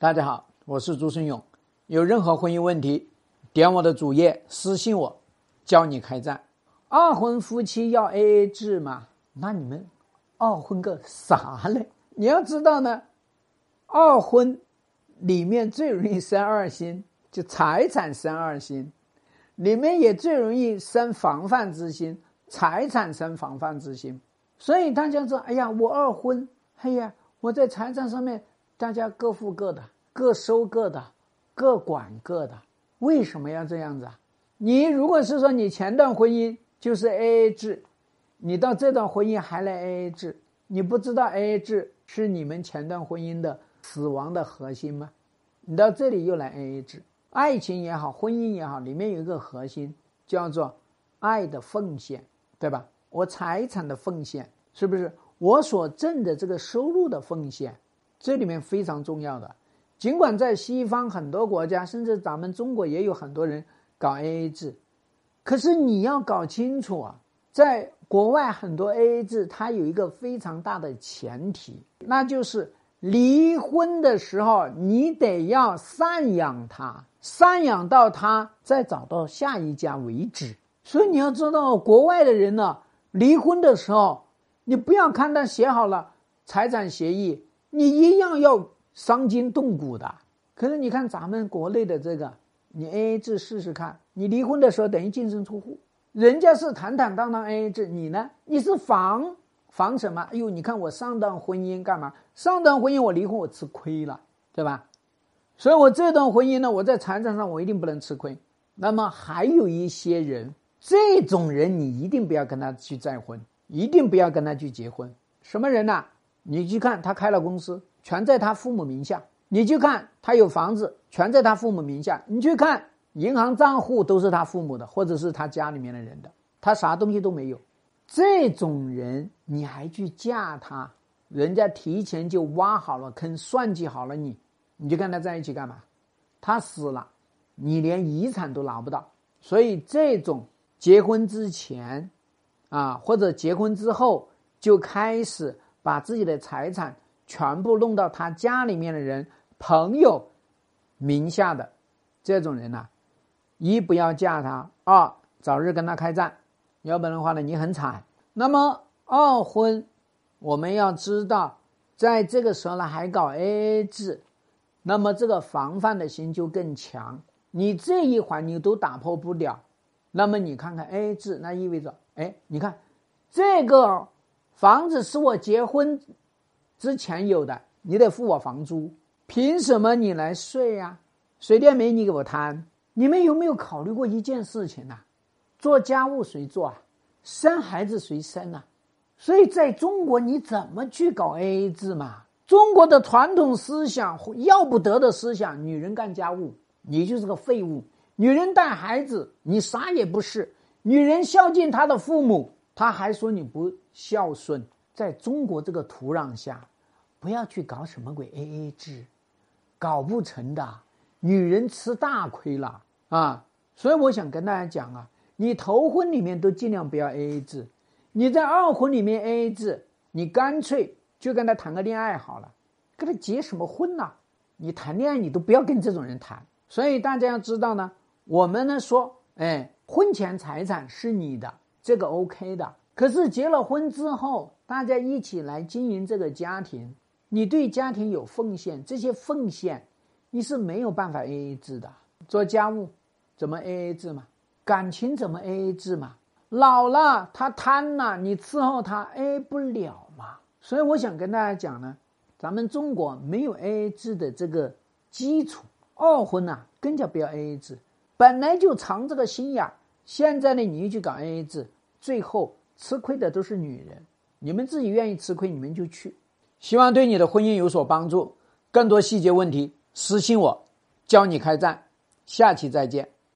大家好，我是朱生勇。有任何婚姻问题，点我的主页私信我，教你开战。二婚夫妻要 A A 制吗？那你们二婚个啥嘞？你要知道呢，二婚里面最容易生二心，就财产生二心，里面也最容易生防范之心，财产生防范之心。所以大家说，哎呀，我二婚，哎呀，我在财产上面。大家各付各的，各收各的，各管各的。为什么要这样子啊？你如果是说你前段婚姻就是 A A 制，你到这段婚姻还来 A A 制，你不知道 A A 制是你们前段婚姻的死亡的核心吗？你到这里又来 A A 制，爱情也好，婚姻也好，里面有一个核心叫做爱的奉献，对吧？我财产的奉献是不是我所挣的这个收入的奉献？这里面非常重要的，尽管在西方很多国家，甚至咱们中国也有很多人搞 AA 制，可是你要搞清楚啊，在国外很多 AA 制，它有一个非常大的前提，那就是离婚的时候你得要赡养他，赡养到他再找到下一家为止。所以你要知道，国外的人呢，离婚的时候，你不要看他写好了财产协议。你一样要伤筋动骨的，可是你看咱们国内的这个，你 A A 制试试看，你离婚的时候等于净身出户，人家是坦坦荡荡 A A 制，你呢？你是防防什么？哎呦，你看我上段婚姻干嘛？上段婚姻我离婚我吃亏了，对吧？所以我这段婚姻呢，我在财产上我一定不能吃亏。那么还有一些人，这种人你一定不要跟他去再婚，一定不要跟他去结婚。什么人呢？你去看他开了公司，全在他父母名下；你去看他有房子，全在他父母名下；你去看银行账户都是他父母的，或者是他家里面的人的，他啥东西都没有。这种人你还去嫁他？人家提前就挖好了坑，算计好了你，你就跟他在一起干嘛？他死了，你连遗产都拿不到。所以这种结婚之前，啊，或者结婚之后就开始。把自己的财产全部弄到他家里面的人、朋友名下的这种人呢，一不要嫁他，二早日跟他开战，要不然的话呢，你很惨。那么二婚，我们要知道，在这个时候呢还搞 AA 制，那么这个防范的心就更强。你这一环你都打破不了，那么你看看 AA 制，那意味着，哎，你看这个。房子是我结婚之前有的，你得付我房租，凭什么你来睡呀？水电煤你给我摊。你们有没有考虑过一件事情呢？做家务谁做啊？生孩子谁生啊？所以在中国你怎么去搞 AA 制嘛？中国的传统思想要不得的思想，女人干家务，你就是个废物；女人带孩子，你啥也不是；女人孝敬她的父母。他还说你不孝顺，在中国这个土壤下，不要去搞什么鬼 A A 制，搞不成的，女人吃大亏了啊！所以我想跟大家讲啊，你头婚里面都尽量不要 A A 制，你在二婚里面 A A 制，你干脆就跟他谈个恋爱好了，跟他结什么婚呐？你谈恋爱你都不要跟这种人谈。所以大家要知道呢，我们呢说，哎，婚前财产是你的。这个 OK 的，可是结了婚之后，大家一起来经营这个家庭，你对家庭有奉献，这些奉献你是没有办法 AA 制的。做家务怎么 AA 制嘛？感情怎么 AA 制嘛？老了他贪了，你伺候他 AA 不了嘛？所以我想跟大家讲呢，咱们中国没有 AA 制的这个基础，二婚呐更加不要 AA 制，本来就藏这个心眼。现在呢，你又去搞 AA 制，最后吃亏的都是女人。你们自己愿意吃亏，你们就去。希望对你的婚姻有所帮助。更多细节问题，私信我，教你开战。下期再见。